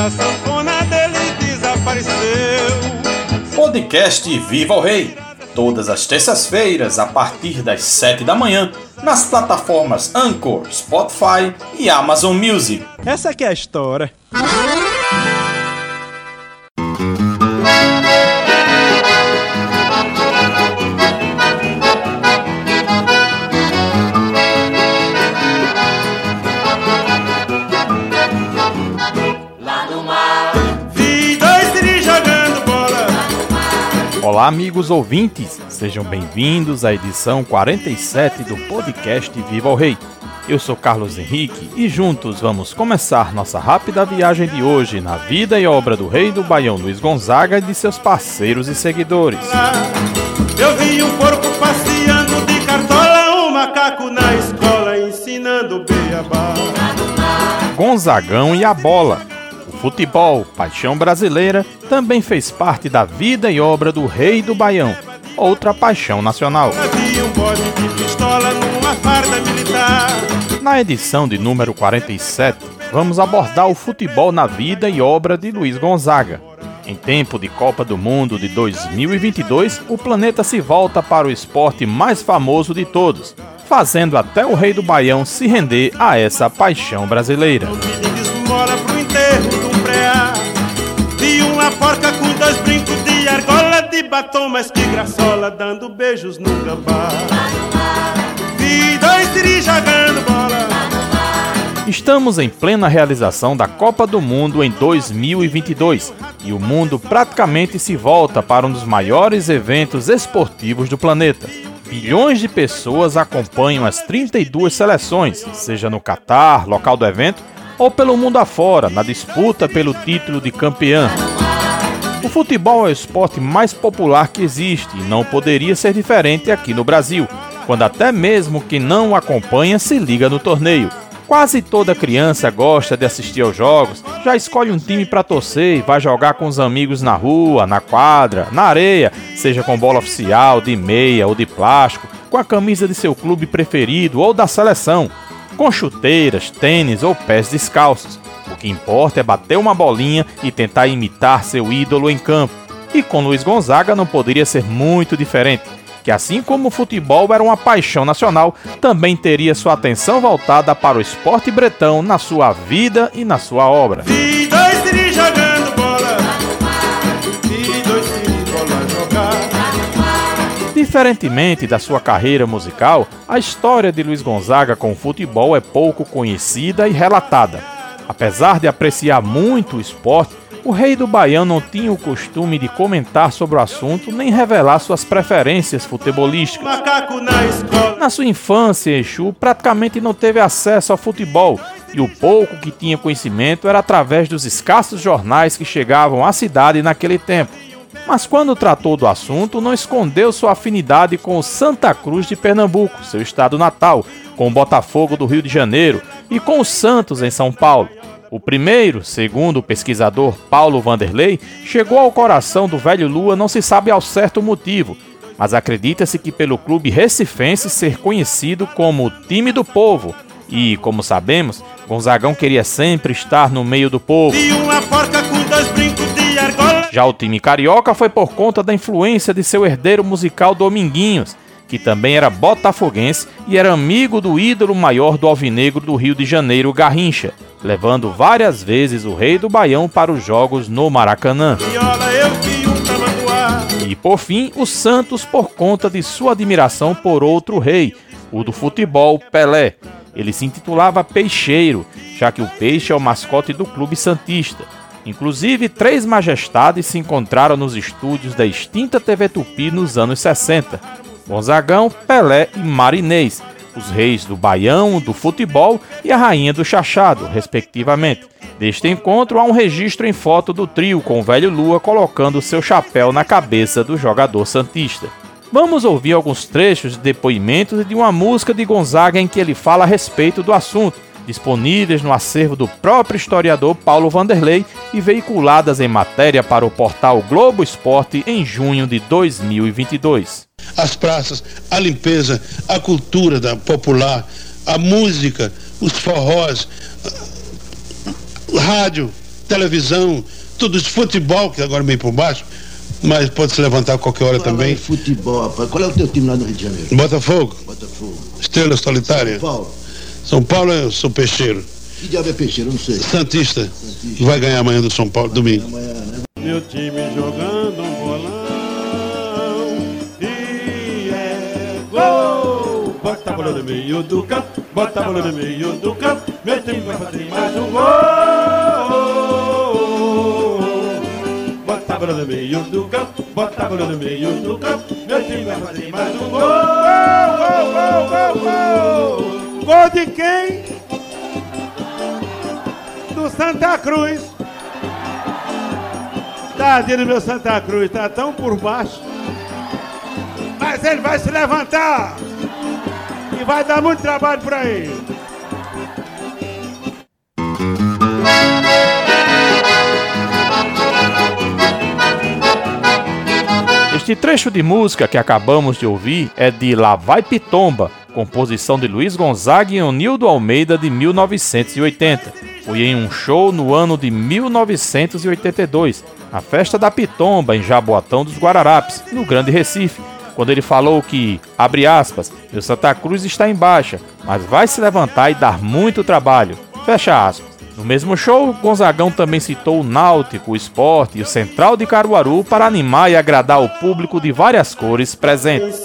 minha sanfona dele desapareceu. Podcast Viva o Rei. Todas as terças-feiras, a partir das 7 da manhã, nas plataformas Anchor, Spotify e Amazon Music. Essa aqui é a história. Olá, amigos ouvintes, sejam bem-vindos à edição 47 do podcast Viva o Rei. Eu sou Carlos Henrique e juntos vamos começar nossa rápida viagem de hoje na vida e obra do rei do Baião Luiz Gonzaga e de seus parceiros e seguidores. Eu vi um porco passeando de cartola, um macaco na escola ensinando beabá. Gonzagão e a bola futebol, paixão brasileira, também fez parte da vida e obra do Rei do Baião, outra paixão nacional. Na edição de número 47, vamos abordar o futebol na vida e obra de Luiz Gonzaga. Em tempo de Copa do Mundo de 2022, o planeta se volta para o esporte mais famoso de todos, fazendo até o Rei do Baião se render a essa paixão brasileira dois brincos de argola de batom, mas que graçola, dando beijos no gambá. Vi dois tiris jogando bola. Estamos em plena realização da Copa do Mundo em 2022 e o mundo praticamente se volta para um dos maiores eventos esportivos do planeta. Bilhões de pessoas acompanham as 32 seleções, seja no Catar, local do evento, ou pelo mundo afora, na disputa pelo título de campeão. O futebol é o esporte mais popular que existe e não poderia ser diferente aqui no Brasil, quando até mesmo quem não acompanha se liga no torneio. Quase toda criança gosta de assistir aos jogos, já escolhe um time para torcer e vai jogar com os amigos na rua, na quadra, na areia, seja com bola oficial, de meia ou de plástico, com a camisa de seu clube preferido ou da seleção, com chuteiras, tênis ou pés descalços. O que importa é bater uma bolinha e tentar imitar seu ídolo em campo. E com Luiz Gonzaga não poderia ser muito diferente, que assim como o futebol era uma paixão nacional, também teria sua atenção voltada para o esporte bretão na sua vida e na sua obra. Diferentemente da sua carreira musical, a história de Luiz Gonzaga com o futebol é pouco conhecida e relatada. Apesar de apreciar muito o esporte, o rei do Baião não tinha o costume de comentar sobre o assunto nem revelar suas preferências futebolísticas. Na, na sua infância, Exu praticamente não teve acesso ao futebol e o pouco que tinha conhecimento era através dos escassos jornais que chegavam à cidade naquele tempo. Mas quando tratou do assunto, não escondeu sua afinidade com o Santa Cruz de Pernambuco, seu estado natal, com o Botafogo do Rio de Janeiro e com o Santos em São Paulo. O primeiro, segundo o pesquisador Paulo Vanderlei, chegou ao coração do velho Lua não se sabe ao certo motivo, mas acredita-se que pelo clube recifense ser conhecido como o time do povo. E, como sabemos, Gonzagão queria sempre estar no meio do povo. Já o time carioca foi por conta da influência de seu herdeiro musical Dominguinhos, que também era botafoguense e era amigo do ídolo maior do alvinegro do Rio de Janeiro, Garrincha, levando várias vezes o rei do Baião para os jogos no Maracanã. E por fim, o Santos por conta de sua admiração por outro rei, o do futebol Pelé. Ele se intitulava Peixeiro, já que o peixe é o mascote do clube santista. Inclusive, três majestades se encontraram nos estúdios da extinta TV Tupi nos anos 60, Gonzagão, Pelé e Marinês, os reis do Baião, do futebol e a rainha do chachado, respectivamente. Deste encontro há um registro em foto do trio com o velho Lua colocando seu chapéu na cabeça do jogador santista. Vamos ouvir alguns trechos de depoimentos de uma música de Gonzaga em que ele fala a respeito do assunto, disponíveis no acervo do próprio historiador Paulo Vanderlei e veiculadas em matéria para o portal Globo Esporte em junho de 2022 as praças, a limpeza, a cultura da popular, a música, os forrós, o rádio, televisão, tudo isso, futebol, que agora meio por baixo, mas pode se levantar a qualquer hora Fala também. futebol, rapaz. Qual é o teu time lá no Rio de Janeiro? Botafogo, Botafogo. Estrela Solitária. São Paulo. São Paulo eu sou peixeiro. Que diabo é peixeiro? Eu não sei. Santista. Vai ganhar amanhã do São Paulo, domingo. Amanhã, né? Meu time jogando um bolão bola no meio do campo, bota a bola no meio do campo. Meu time vai fazer mais um gol. Bota a bola no meio do campo, bota a bola no meio do campo. Meu time vai fazer mais um gol. Gol, gol, gol, gol. Gol de quem? Do Santa Cruz. Tadinho do meu Santa Cruz, tá tão por baixo. Mas ele vai se levantar. E vai dar muito trabalho pra ele. Este trecho de música que acabamos de ouvir é de Lá Vai Pitomba, composição de Luiz Gonzaga e Onildo Almeida de 1980. Foi em um show no ano de 1982, a festa da Pitomba em Jaboatão dos Guararapes, no Grande Recife, quando ele falou que, abre aspas, meu Santa Cruz está em baixa, mas vai se levantar e dar muito trabalho, fecha aspas. No mesmo show, Gonzagão também citou o Náutico, o Esporte e o Central de Caruaru para animar e agradar o público de várias cores presentes.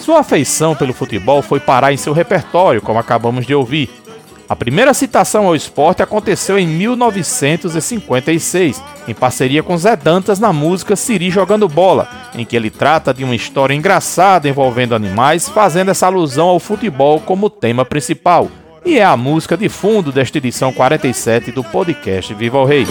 Sua afeição pelo futebol foi parar em seu repertório, como acabamos de ouvir. A primeira citação ao esporte aconteceu em 1956, em parceria com Zé Dantas na música Siri Jogando Bola, em que ele trata de uma história engraçada envolvendo animais, fazendo essa alusão ao futebol como tema principal. E é a música de fundo desta edição 47 do podcast Viva o Rei.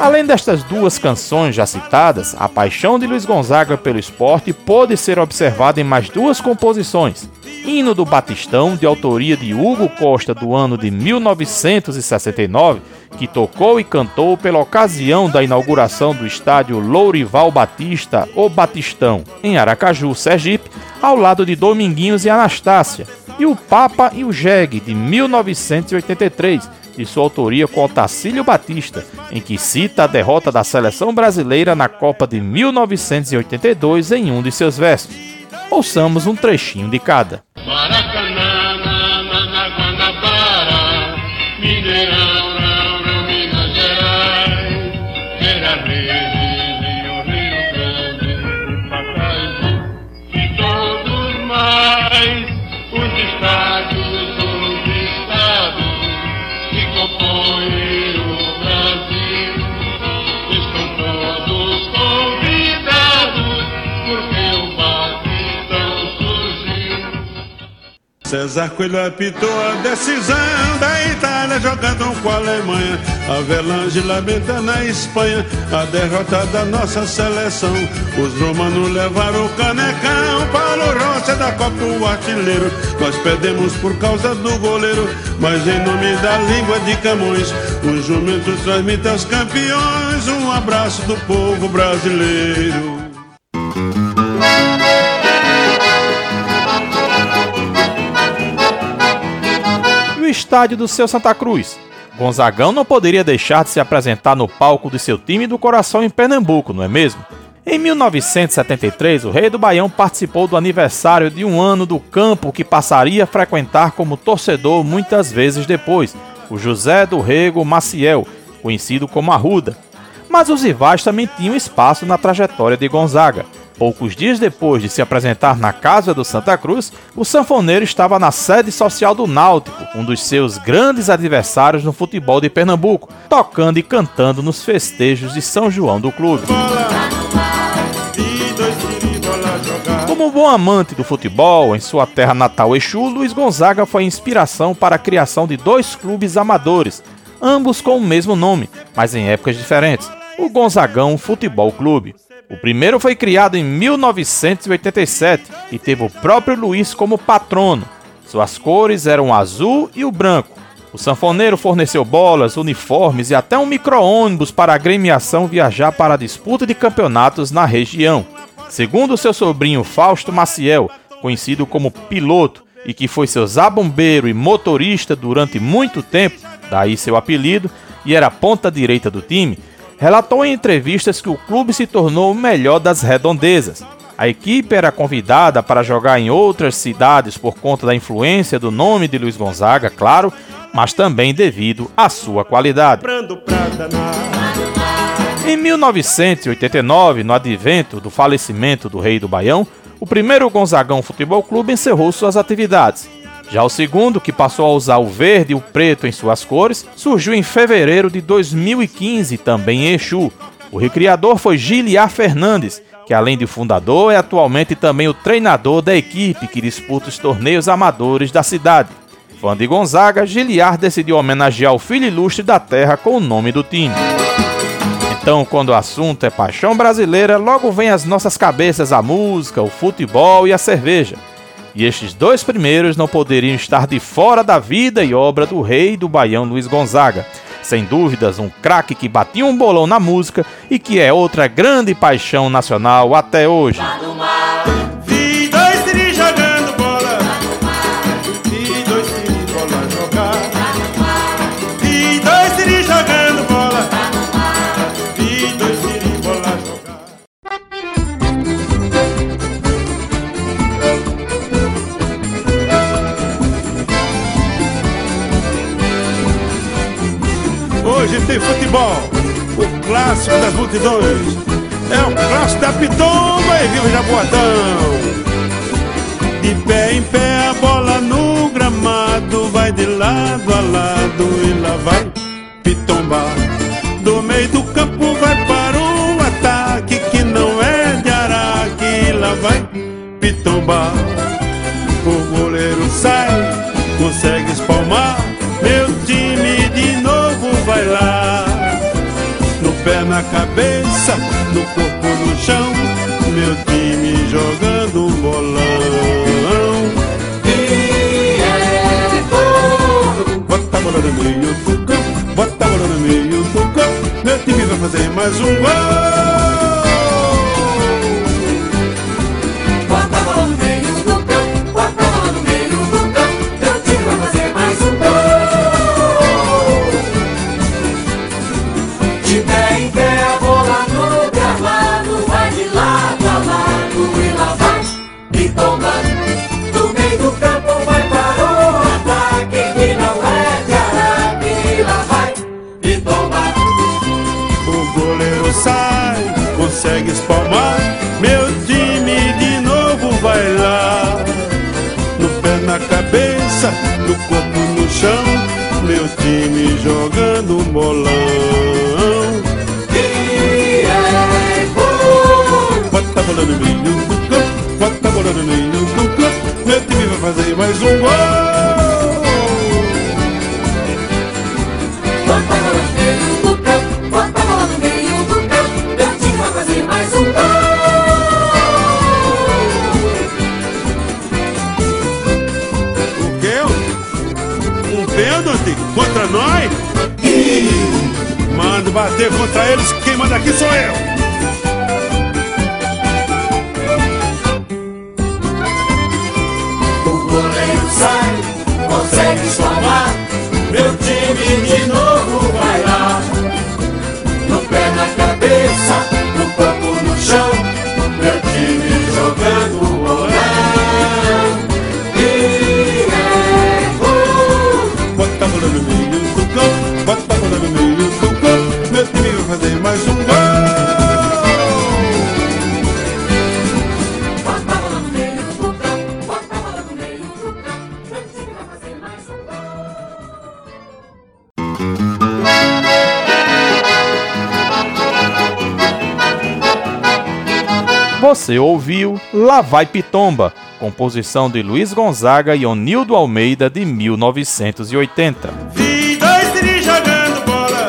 Além destas duas canções já citadas, a paixão de Luiz Gonzaga pelo esporte pôde ser observada em mais duas composições. Hino do Batistão, de autoria de Hugo Costa do ano de 1969, que tocou e cantou pela ocasião da inauguração do estádio Lourival Batista, o Batistão, em Aracaju, Sergipe, ao lado de Dominguinhos e Anastácia, e o Papa e o Jegue, de 1983, de sua autoria com Otacílio Batista, em que cita a derrota da seleção brasileira na Copa de 1982 em um de seus versos. Ouçamos um trechinho de cada. César Coelho apitou a decisão da Itália jogando com a Alemanha. Avelange lamenta na Espanha a derrota da nossa seleção. Os romanos levaram o canecão. Paulo Rossi da Copa o artilheiro. Nós perdemos por causa do goleiro, mas em nome da língua de Camões, os jumentos transmitem aos campeões um abraço do povo brasileiro. Estádio do seu Santa Cruz. Gonzagão não poderia deixar de se apresentar no palco de seu time do coração em Pernambuco, não é mesmo? Em 1973, o Rei do Baião participou do aniversário de um ano do campo que passaria a frequentar como torcedor muitas vezes depois, o José do Rego Maciel, conhecido como Arruda. Mas os rivais também tinham espaço na trajetória de Gonzaga. Poucos dias depois de se apresentar na casa do Santa Cruz, o sanfoneiro estava na sede social do Náutico, um dos seus grandes adversários no futebol de Pernambuco, tocando e cantando nos festejos de São João do clube. Como bom amante do futebol, em sua terra natal Exu, Luiz Gonzaga foi inspiração para a criação de dois clubes amadores, ambos com o mesmo nome, mas em épocas diferentes, o Gonzagão Futebol Clube. O primeiro foi criado em 1987 e teve o próprio Luiz como patrono. Suas cores eram o azul e o branco. O sanfoneiro forneceu bolas, uniformes e até um micro-ônibus para a agremiação viajar para a disputa de campeonatos na região. Segundo seu sobrinho Fausto Maciel, conhecido como Piloto, e que foi seu zabumbeiro e motorista durante muito tempo, daí seu apelido, e era ponta direita do time, relatou em entrevistas que o clube se tornou o melhor das redondezas. A equipe era convidada para jogar em outras cidades por conta da influência do nome de Luiz Gonzaga, claro, mas também devido à sua qualidade. Em 1989, no advento do falecimento do rei do Baião, o primeiro Gonzagão Futebol Clube encerrou suas atividades. Já o segundo, que passou a usar o verde e o preto em suas cores, surgiu em fevereiro de 2015, também em Exu. O recriador foi Giliar Fernandes, que além de fundador é atualmente também o treinador da equipe que disputa os torneios amadores da cidade. Fã de Gonzaga, Giliar decidiu homenagear o filho ilustre da terra com o nome do time. Então, quando o assunto é paixão brasileira, logo vem às nossas cabeças a música, o futebol e a cerveja. E estes dois primeiros não poderiam estar de fora da vida e obra do rei do Baião Luiz Gonzaga. Sem dúvidas, um craque que batia um bolão na música e que é outra grande paixão nacional até hoje. Hoje tem futebol, o clássico das multidões. É o clássico da Pitomba e viva Jaboatão. De pé em pé a bola no gramado vai de lado a lado e lá vai Pitomba. Do meio do campo vai para o ataque que não é de araque e lá vai Pitomba. O goleiro sai, consegue espalmar. Meu time na cabeça, no corpo, no chão. Meu time jogando um bolão. Bota a bola no meio do campo, bota a bola no meio do campo. Meu time vai fazer mais um gol. Na cabeça, no corpo, no chão. Meu time jogando bolão. E é gol. Bota a bola no meio do campo, bota a bola no meio do campo. Meu time vai fazer mais um gol. Contra nós? Mando bater contra eles, quem manda aqui sou eu. Você ouviu Lá Vai Pitomba, composição de Luiz Gonzaga e Onildo Almeida de 1980. Vi dois jogando bola.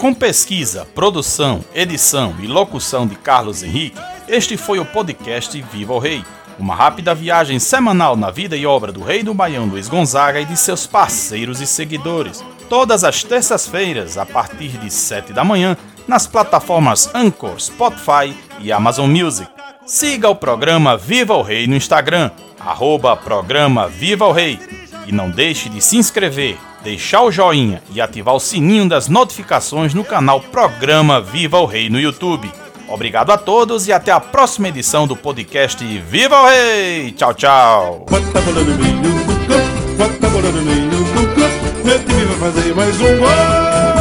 Com pesquisa, produção, edição e locução de Carlos Henrique, este foi o podcast Viva o Rei. Uma rápida viagem semanal na vida e obra do rei do Baião Luiz Gonzaga e de seus parceiros e seguidores. Todas as terças-feiras, a partir de 7 da manhã, nas plataformas Anchor, Spotify e Amazon Music. Siga o programa Viva o Rei no Instagram, arroba programa Viva o Rei. E não deixe de se inscrever, deixar o joinha e ativar o sininho das notificações no canal Programa Viva o Rei no YouTube. Obrigado a todos e até a próxima edição do podcast Viva o Rei! Tchau, tchau! fazer mais um gol.